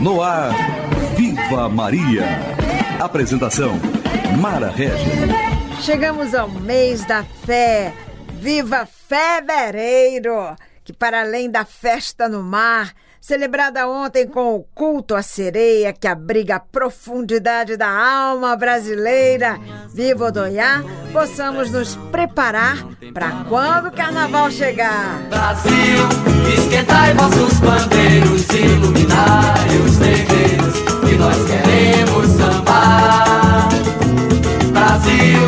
No ar, Viva Maria. Apresentação, Mara Regia. Chegamos ao mês da fé. Viva Fevereiro! Que para além da festa no mar, celebrada ontem com o culto à sereia que abriga a profundidade da alma brasileira, Viva Odoiá, possamos nos preparar para quando o carnaval chegar. Brasil, esquentai vossos bandeiros, iluminai os terreiros, que nós queremos sambar. Brasil,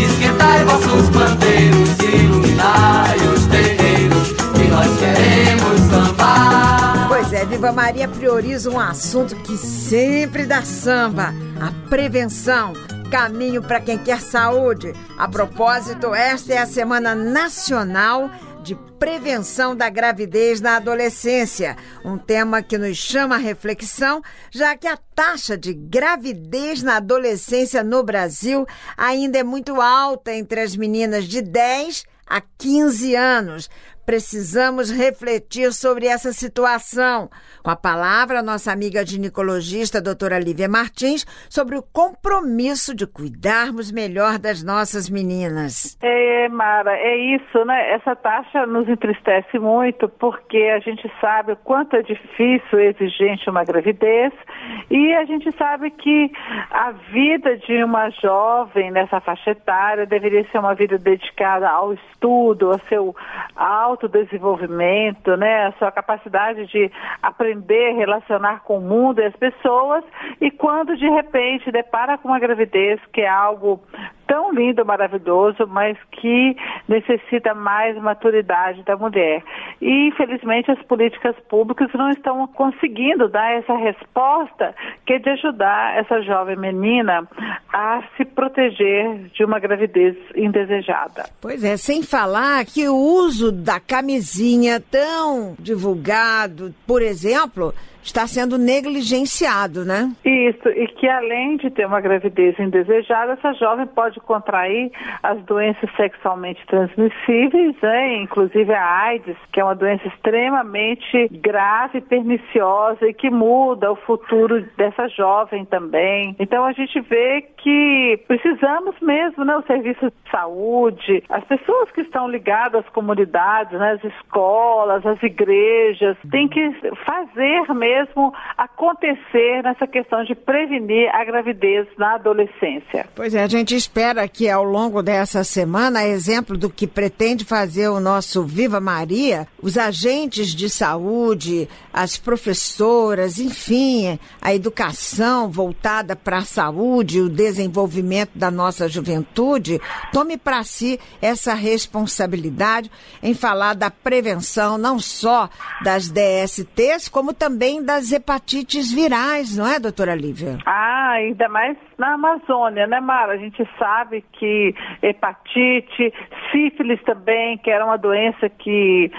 esquentai vossos bandeiros, iluminai os terreiros, que nós queremos sambar. Pois é, Viva Maria prioriza um assunto que sempre dá samba: a prevenção. Caminho para quem quer saúde. A propósito, esta é a Semana Nacional de Prevenção da Gravidez na Adolescência, um tema que nos chama a reflexão, já que a taxa de gravidez na adolescência no Brasil ainda é muito alta entre as meninas de 10 a 15 anos. Precisamos refletir sobre essa situação. Com a palavra, nossa amiga ginecologista, doutora Lívia Martins, sobre o compromisso de cuidarmos melhor das nossas meninas. É, Mara, é isso, né? Essa taxa nos entristece muito porque a gente sabe o quanto é difícil exigente uma gravidez e a gente sabe que a vida de uma jovem nessa faixa etária deveria ser uma vida dedicada ao estudo, ao seu autodesenvolvimento, né? A sua capacidade de aprender, relacionar com o mundo e as pessoas e quando de repente depara com uma gravidez que é algo tão lindo, maravilhoso, mas que necessita mais maturidade da mulher. E, infelizmente, as políticas públicas não estão conseguindo dar essa resposta que é de ajudar essa jovem menina a se proteger de uma gravidez indesejada. Pois é, sem falar que o uso da camisinha tão divulgado, por exemplo, está sendo negligenciado, né? Isso, e que além de ter uma gravidez indesejada, essa jovem pode contrair as doenças sexualmente transmissíveis, né? inclusive a AIDS, que é uma doença extremamente grave, perniciosa e que muda o futuro dessa jovem também. Então a gente vê que precisamos mesmo, né, os serviços de saúde, as pessoas que estão ligadas às comunidades, né, as escolas, as igrejas, têm que fazer mesmo mesmo acontecer nessa questão de prevenir a gravidez na adolescência. Pois é, a gente espera que ao longo dessa semana, exemplo do que pretende fazer o nosso Viva Maria, os agentes de saúde, as professoras, enfim, a educação voltada para a saúde, o desenvolvimento da nossa juventude, tome para si essa responsabilidade em falar da prevenção não só das DSTs, como também das hepatites virais, não é, doutora Lívia? Ah, ainda mais na Amazônia, né, Mara? A gente sabe que hepatite, sífilis também, que era uma doença que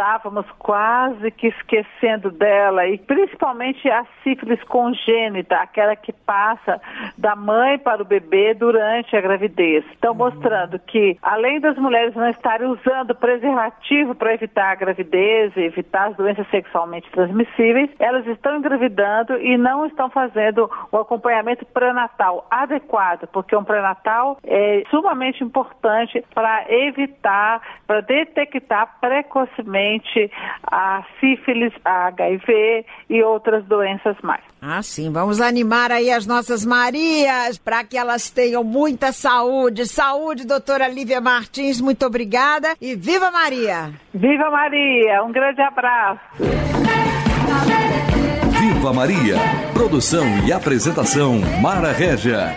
estávamos quase que esquecendo dela, e principalmente a sífilis congênita, aquela que passa da mãe para o bebê durante a gravidez. Então, mostrando que, além das mulheres não estarem usando preservativo para evitar a gravidez, evitar as doenças sexualmente transmissíveis, elas estão engravidando e não estão fazendo o acompanhamento pré-natal adequado, porque um pré-natal é sumamente importante para evitar, para detectar precocemente a sífilis, a HIV e outras doenças mais. Ah, sim. Vamos animar aí as nossas Marias para que elas tenham muita saúde. Saúde, doutora Lívia Martins, muito obrigada e viva Maria! Viva Maria! Um grande abraço! Viva Maria. Produção e apresentação Mara Régia.